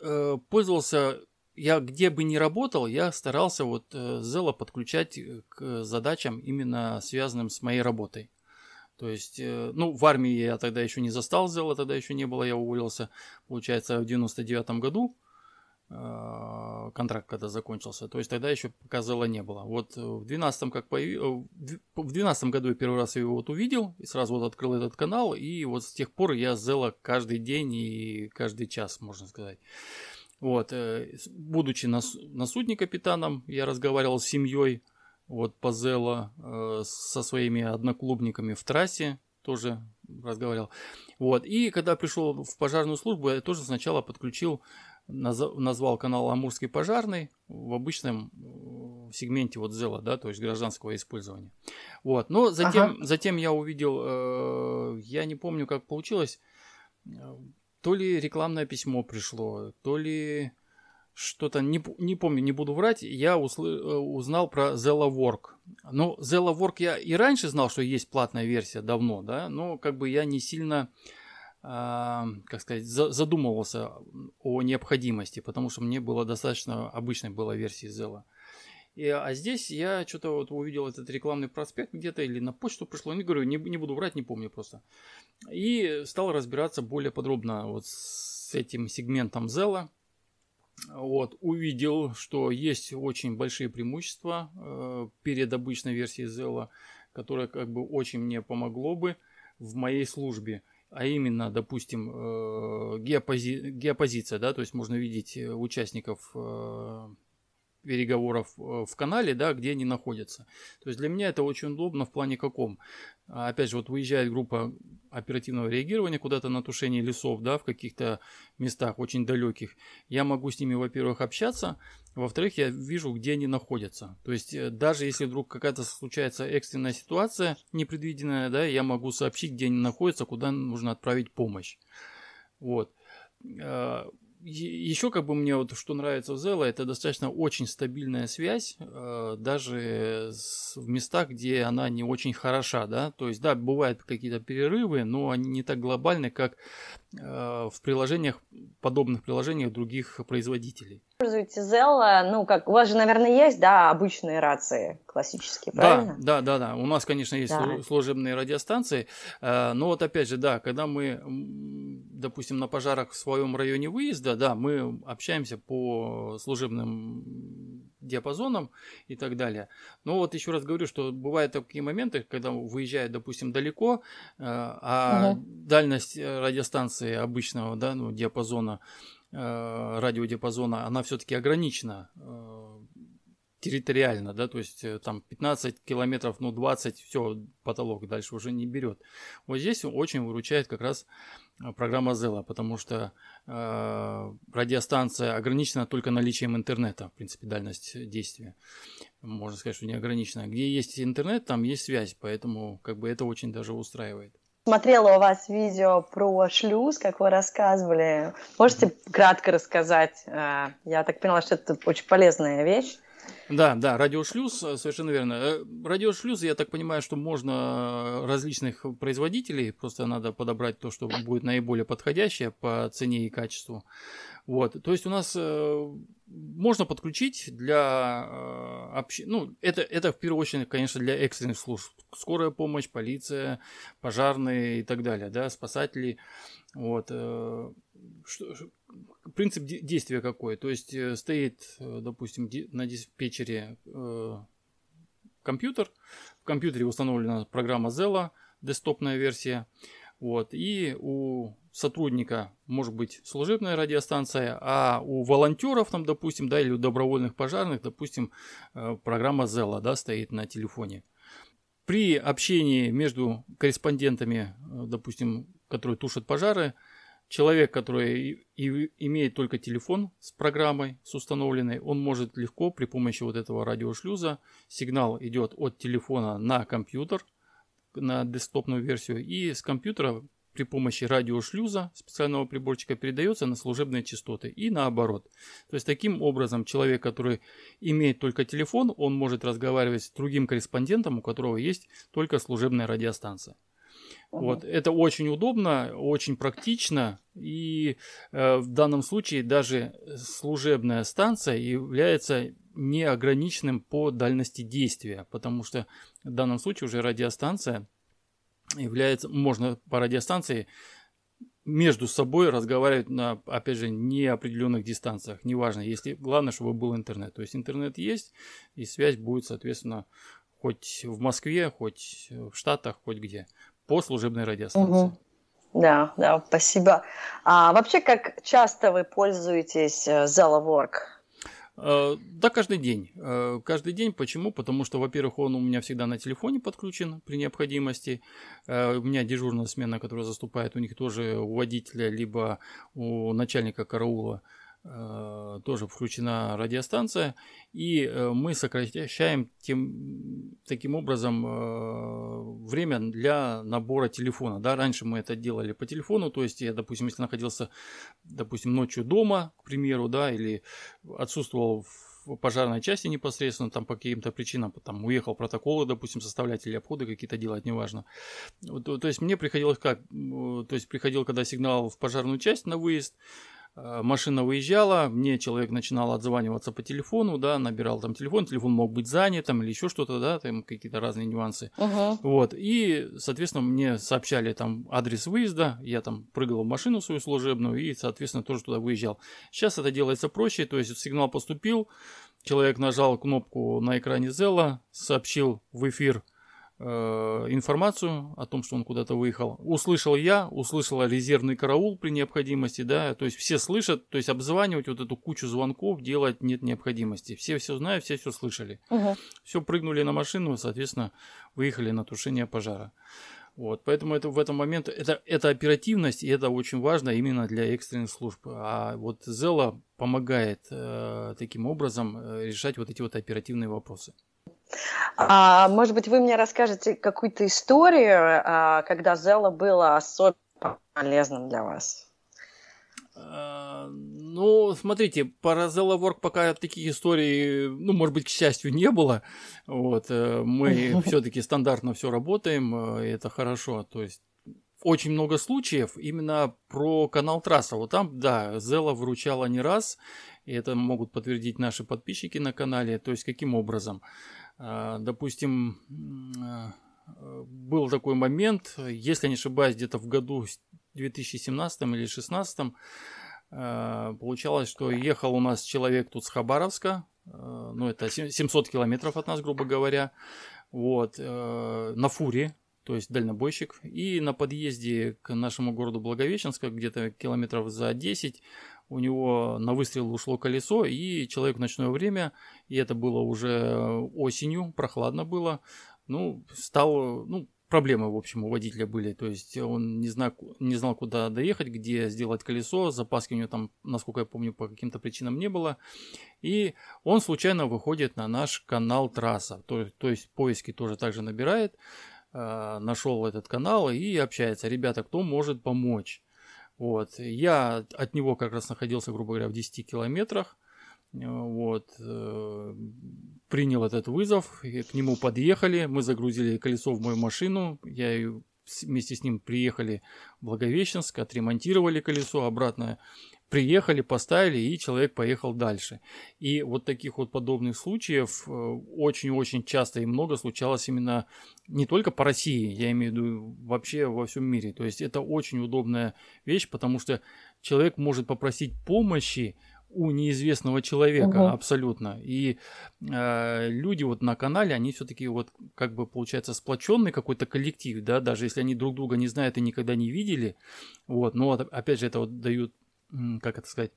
пользовался я где бы ни работал, я старался вот э, Zella подключать к задачам именно связанным с моей работой. То есть, э, ну, в армии я тогда еще не застал Zella, тогда еще не было, я уволился, получается, в 99 году. Э, контракт когда закончился. То есть тогда еще пока Зела не было. Вот в 12 как появ... в 12 году я первый раз его вот увидел и сразу вот открыл этот канал и вот с тех пор я Зела каждый день и каждый час, можно сказать. Вот, э, будучи на, на судне капитаном, я разговаривал с семьей вот по Зела э, со своими одноклубниками в трассе, тоже разговаривал. Вот, и когда пришел в пожарную службу, я тоже сначала подключил назвал канал Амурский пожарный в обычном э, сегменте вот Зела, да, то есть гражданского использования. Вот, но затем, ага. затем я увидел, э, я не помню, как получилось, э, то ли рекламное письмо пришло, то ли что-то, не, не помню, не буду врать, я услы, э, узнал про Zella Work. Ну, Zella Work я и раньше знал, что есть платная версия давно, да, но как бы я не сильно как сказать, задумывался о необходимости, потому что мне было достаточно обычной была версии Zella. И, а здесь я что-то вот увидел этот рекламный проспект где-то или на почту пришло, не говорю, не, не буду врать, не помню просто. И стал разбираться более подробно вот с этим сегментом Zella. Вот, увидел, что есть очень большие преимущества э, перед обычной версией Zella, которая как бы очень мне помогло бы в моей службе а именно, допустим, э, геопози... геопозиция, да, то есть можно видеть э, участников э, переговоров в канале, да, где они находятся. То есть для меня это очень удобно в плане каком. А, опять же, вот выезжает группа оперативного реагирования куда-то на тушение лесов, да, в каких-то местах очень далеких. Я могу с ними, во-первых, общаться, во-вторых, я вижу, где они находятся. То есть, э, даже если вдруг какая-то случается экстренная ситуация, непредвиденная, да, я могу сообщить, где они находятся, куда нужно отправить помощь. Вот. Еще как бы мне вот что нравится в Zella, это достаточно очень стабильная связь, э, даже в местах, где она не очень хороша, да, то есть, да, бывают какие-то перерывы, но они не так глобальны, как в приложениях, подобных приложениях других производителей. Используете Zella, ну, как, у вас же, наверное, есть, да, обычные рации классические, правильно? Да, да, да, да, у нас, конечно, есть да. служебные радиостанции, э, но вот опять же, да, когда мы допустим, на пожарах в своем районе выезда, да, мы общаемся по служебным диапазонам и так далее. Но вот еще раз говорю, что бывают такие моменты, когда выезжает, допустим, далеко, э, а угу. дальность радиостанции обычного да, ну, диапазона, э, радиодиапазона, она все-таки ограничена э, территориально, да, то есть там 15 километров, ну 20, все, потолок дальше уже не берет. Вот здесь очень выручает как раз Э, программа Zella, потому что э, радиостанция ограничена только наличием интернета, в принципе, дальность действия. Можно сказать, что не ограничена. Где есть интернет, там есть связь, поэтому как бы это очень даже устраивает. Смотрела у вас видео про шлюз, как вы рассказывали. Можете кратко рассказать? Э, я так поняла, что это очень полезная вещь. Да, да, радиошлюз, э, совершенно верно. Э, радиошлюз, я так понимаю, что можно различных производителей, просто надо подобрать то, что будет наиболее подходящее по цене и качеству. Вот, то есть у нас э, можно подключить для э, общ... ну это это в первую очередь, конечно, для экстренных служб, скорая помощь, полиция, пожарные и так далее, да, спасатели, вот. Э, что, принцип действия какой? То есть э, стоит, э, допустим, на диспетчере э, компьютер, в компьютере установлена программа Zella, десктопная версия, вот, и у сотрудника может быть служебная радиостанция, а у волонтеров, там, допустим, да, или у добровольных пожарных, допустим, программа Zella, да, стоит на телефоне. При общении между корреспондентами, допустим, которые тушат пожары, Человек, который и имеет только телефон с программой, с установленной, он может легко при помощи вот этого радиошлюза, сигнал идет от телефона на компьютер, на десктопную версию, и с компьютера при помощи радиошлюза специального приборчика передается на служебные частоты и наоборот. То есть таким образом человек, который имеет только телефон, он может разговаривать с другим корреспондентом, у которого есть только служебная радиостанция. Вот, это очень удобно, очень практично, и э, в данном случае даже служебная станция является неограниченным по дальности действия, потому что в данном случае уже радиостанция является, можно по радиостанции между собой разговаривать на, опять же, неопределенных дистанциях. Неважно, если главное, чтобы был интернет. То есть интернет есть, и связь будет, соответственно, хоть в Москве, хоть в Штатах, хоть где, по служебной радиостанции. Угу. Да, да, спасибо. А вообще, как часто вы пользуетесь э, Zella Э, да, каждый день. Э, каждый день. Почему? Потому что, во-первых, он у меня всегда на телефоне подключен при необходимости. У меня дежурная смена, которая заступает, у них тоже у водителя, либо у начальника караула тоже включена радиостанция, и э, мы сокращаем тем, таким образом э, время для набора телефона. Да, раньше мы это делали по телефону, то есть я, допустим, если находился, допустим, ночью дома, к примеру, да, или отсутствовал в пожарной части непосредственно, там по каким-то причинам, там уехал протоколы, допустим, составлять или обходы какие-то делать, неважно. То, то есть мне приходилось как, то есть приходил, когда сигнал в пожарную часть на выезд, Э, машина выезжала, мне человек начинал отзваниваться по телефону, да, набирал там телефон, телефон мог быть занят там или еще что-то, да, там какие-то разные нюансы. Uh-huh. Вот, и, соответственно, мне сообщали там адрес выезда, я там прыгал в машину свою служебную и, соответственно, тоже туда выезжал. Сейчас это делается проще, то есть сигнал поступил, человек нажал кнопку на экране Зела, сообщил в эфир Э, информацию о том, что он куда-то выехал. Услышал я, услышал резервный караул при необходимости, да, то есть все слышат, то есть обзванивать вот эту кучу звонков делать нет необходимости. Все все знают, все все слышали. Угу. Все прыгнули на машину, соответственно, выехали на тушение пожара. Вот, поэтому это в этом моменте это, это оперативность, и это очень важно именно для экстренных служб. А вот Зела помогает э, таким образом э, решать вот эти вот оперативные вопросы. А, может быть, вы мне расскажете какую-то историю, а, когда Зела было особенно полезным для вас? А, ну, смотрите, по Zella Work пока таких историй, ну, может быть, к счастью, не было. Вот, э, мы все-таки стандартно все работаем, э, и это хорошо. То есть очень много случаев именно про канал Трасса. Вот там, да, Зела выручала не раз, и это могут подтвердить наши подписчики на канале. То есть каким образом? А, допустим, а, был такой момент, если не ошибаюсь, где-то в году 2017 или 2016 а, получалось, что ехал у нас человек тут с Хабаровска, ну это 700 километров от нас, грубо говоря, вот, на фуре, то есть дальнобойщик, и на подъезде к нашему городу Благовещенска, где-то километров за 10, у него на выстрел ушло колесо, и человек в ночное время, и это было уже осенью, прохладно было, ну, стал, ну, проблемы, в общем, у водителя были. То есть он не знал, не знал, куда доехать, где сделать колесо. Запаски у него там, насколько я помню, по каким-то причинам не было. И он случайно выходит на наш канал трасса. То, то есть поиски тоже также набирает. Э, нашел этот канал и общается. Ребята, кто может помочь? Вот. Я от него как раз находился, грубо говоря, в 10 километрах. Вот. Э, принял этот вызов, к нему подъехали, мы загрузили колесо в мою машину, я вместе с ним приехали в Благовещенск, отремонтировали колесо, обратно приехали, поставили, и человек поехал дальше. И вот таких вот подобных случаев э, очень-очень часто и много случалось именно не только по России, я имею в виду вообще во всем мире. То есть это очень удобная вещь, потому что человек может попросить помощи, у неизвестного человека угу. абсолютно. И э, люди вот на канале, они все-таки вот как бы получается сплоченный какой-то коллектив, да, даже если они друг друга не знают и никогда не видели, вот, но опять же это вот дают как это сказать,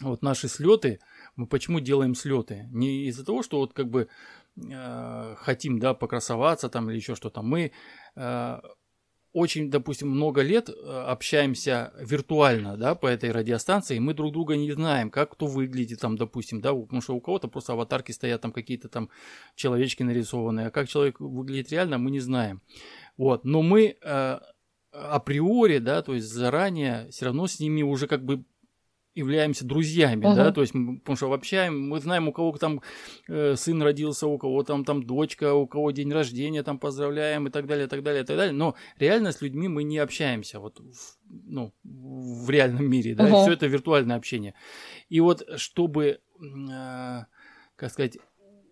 вот наши слеты, мы почему делаем слеты? Не из-за того, что вот как бы э, хотим, да, покрасоваться там или еще что-то. Мы э, очень, допустим, много лет э, общаемся виртуально, да, по этой радиостанции, мы друг друга не знаем, как кто выглядит там, допустим, да, потому что у кого-то просто аватарки стоят там какие-то там человечки нарисованные, а как человек выглядит реально, мы не знаем. Вот, но мы э, априори, да, то есть заранее все равно с ними уже как бы являемся друзьями, uh-huh. да, то есть, мы, потому что общаем, мы знаем, у кого там э, сын родился, у кого там, там дочка, у кого день рождения, там поздравляем и так далее, и так далее, и так далее, но реально с людьми мы не общаемся, вот, в, ну, в реальном мире, да, uh-huh. все это виртуальное общение. И вот, чтобы, э, как сказать,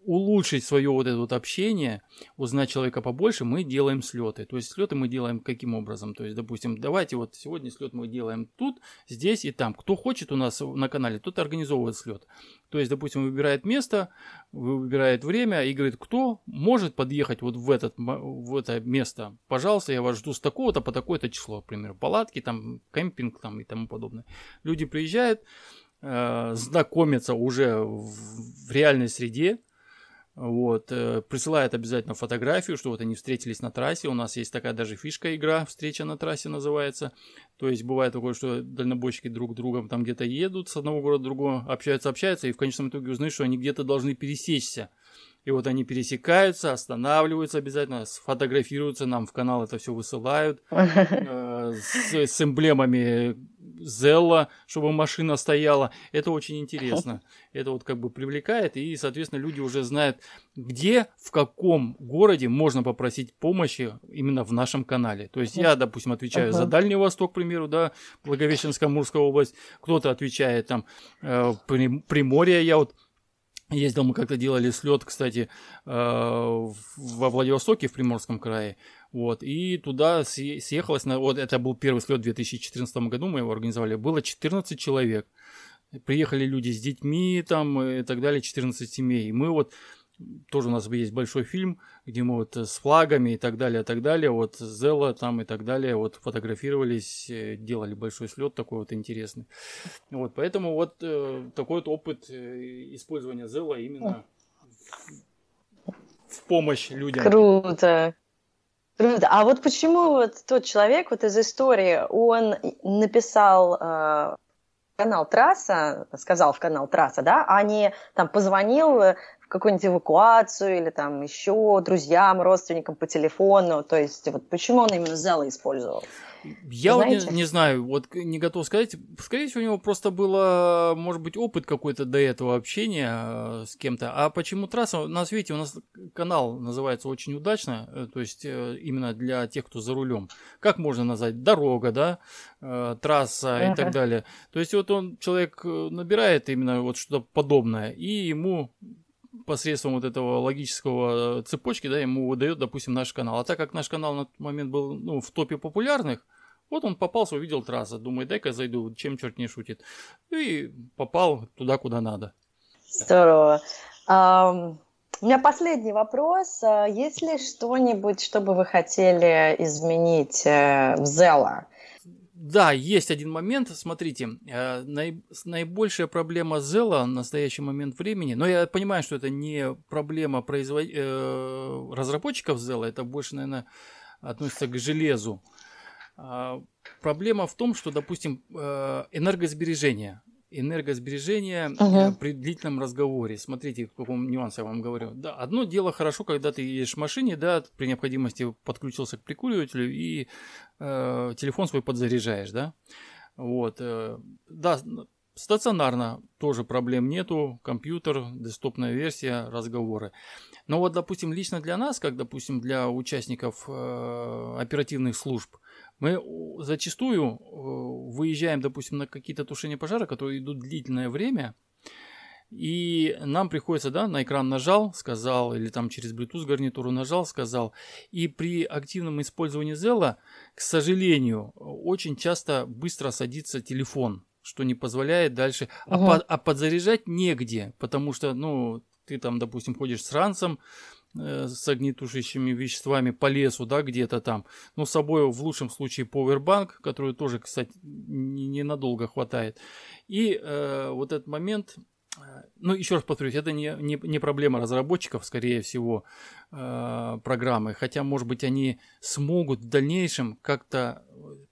улучшить свое вот это вот общение, узнать человека побольше, мы делаем слеты. То есть слеты мы делаем каким образом? То есть, допустим, давайте вот сегодня слет мы делаем тут, здесь и там. Кто хочет у нас на канале, тот организовывает слет. То есть, допустим, выбирает место, выбирает время и говорит, кто может подъехать вот в, этот, в это место. Пожалуйста, я вас жду с такого-то по такое-то число, к примеру, палатки, там, кемпинг там и тому подобное. Люди приезжают, э, знакомятся уже в реальной среде, вот, э, присылает обязательно фотографию, что вот они встретились на трассе. У нас есть такая даже фишка игра, встреча на трассе называется. То есть бывает такое, что дальнобойщики друг другом там где-то едут с одного города в другого, общаются, общаются, и в конечном итоге узнают, что они где-то должны пересечься. И вот они пересекаются, останавливаются обязательно, сфотографируются, нам в канал это все высылают э, с, с эмблемами Зелла, чтобы машина стояла. Это очень интересно. Это вот как бы привлекает, и, соответственно, люди уже знают, где, в каком городе можно попросить помощи именно в нашем канале. То есть я, допустим, отвечаю uh-huh. за Дальний Восток, к примеру, да, Благовещенская Мурская область, кто-то отвечает там э, Приморье, я вот Ездил, мы как-то делали слет, кстати, э, во Владивостоке, в Приморском крае. Вот, и туда съехалось, вот это был первый слет в 2014 году, мы его организовали, было 14 человек. Приехали люди с детьми там и так далее, 14 семей. И мы вот, тоже у нас есть большой фильм, где мы вот с флагами и так далее, и так далее, вот Зела там и так далее, вот фотографировались, э, делали большой слет такой вот интересный. Вот, поэтому вот э, такой вот опыт э, использования Зела именно в, в помощь людям. Круто, Круто. А вот почему вот тот человек вот из истории, он написал э, канал Трасса, сказал в канал Трасса, да, а не там позвонил какую-нибудь эвакуацию или там еще друзьям, родственникам по телефону, то есть вот почему он именно залы использовал? Я вот не, не знаю, вот не готов сказать. Скорее всего, у него просто было, может быть, опыт какой-то до этого общения э, с кем-то. А почему трасса? У нас, видите, у нас канал называется очень удачно, э, то есть э, именно для тех, кто за рулем. Как можно назвать? Дорога, да, трасса uh-huh. и так далее. То есть вот он, человек набирает именно вот что-то подобное, и ему посредством вот этого логического э, цепочки, да, ему выдает, допустим, наш канал. А так как наш канал на тот момент был ну, в топе популярных, вот он попался, увидел трассу, думает, дай-ка зайду, чем черт не шутит. И попал туда, куда надо. Здорово. Um, у меня последний вопрос. А есть ли что-нибудь, что бы вы хотели изменить э, в Zella? Да, есть один момент. Смотрите, э, наибольшая проблема Zella в настоящий момент времени, но я понимаю, что это не проблема производ... Э, разработчиков Zella, это больше, наверное, относится к железу. А, проблема в том, что, допустим, э, энергосбережение энергосбережения uh-huh. при длительном разговоре. Смотрите, в каком нюансе я вам говорю. Да, одно дело хорошо, когда ты едешь в машине, да, при необходимости подключился к прикуривателю и э, телефон свой подзаряжаешь, да. Вот, э, да, стационарно тоже проблем нету, компьютер, десктопная версия, разговоры. Но вот, допустим, лично для нас, как, допустим, для участников э, оперативных служб, мы зачастую э, выезжаем, допустим, на какие-то тушения пожара, которые идут длительное время, и нам приходится, да, на экран нажал, сказал, или там через Bluetooth гарнитуру нажал, сказал. И при активном использовании Zella, к сожалению, очень часто быстро садится телефон, что не позволяет дальше. Угу. А, под, а подзаряжать негде, потому что, ну, ты там, допустим, ходишь с ранцем, с огнетушащими веществами по лесу, да, где-то там. Но с собой в лучшем случае повербанк, который тоже, кстати, ненадолго хватает. И э, вот этот момент, э, ну, еще раз повторюсь, это не, не, не проблема разработчиков, скорее всего, э, программы. Хотя, может быть, они смогут в дальнейшем как-то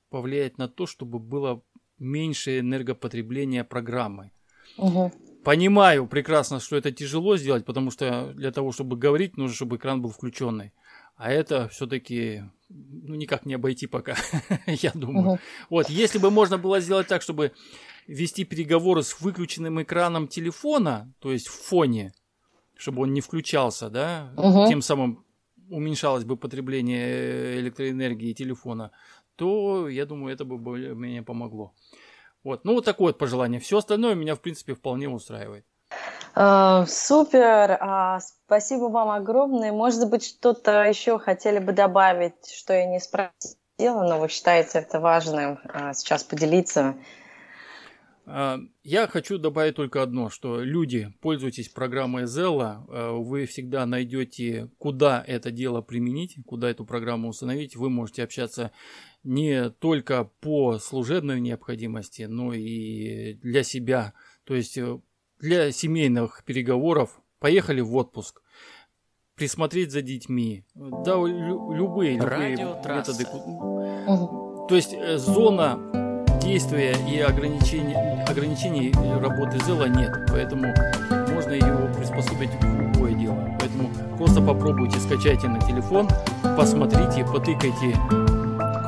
повлиять на то, чтобы было меньше энергопотребления программы. Угу. Понимаю прекрасно, что это тяжело сделать, потому что для того, чтобы говорить, нужно, чтобы экран был включенный. А это все-таки ну, никак не обойти пока, я думаю. Угу. Вот, если бы можно было сделать так, чтобы вести переговоры с выключенным экраном телефона, то есть в фоне, чтобы он не включался, да, угу. тем самым уменьшалось бы потребление электроэнергии телефона, то я думаю, это бы более-менее помогло. Вот, ну вот такое вот пожелание. Все остальное меня, в принципе, вполне устраивает. Uh, супер, uh, спасибо вам огромное. Может быть, что-то еще хотели бы добавить, что я не спросила, но вы считаете это важным uh, сейчас поделиться? Я хочу добавить только одно, что люди, пользуйтесь программой Zella, вы всегда найдете, куда это дело применить, куда эту программу установить. Вы можете общаться не только по служебной необходимости, но и для себя. То есть э, для семейных переговоров поехали в отпуск, присмотреть за детьми, да, любые, любые методы. То есть э, зона действия и ограничений, ограничений работы Zella нет, поэтому можно его приспособить в любое дело. Поэтому просто попробуйте, скачайте на телефон, посмотрите, потыкайте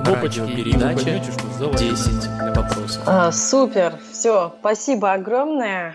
кнопочки и вы поймете, что Zella 10 вопросов. А, супер, все, спасибо огромное.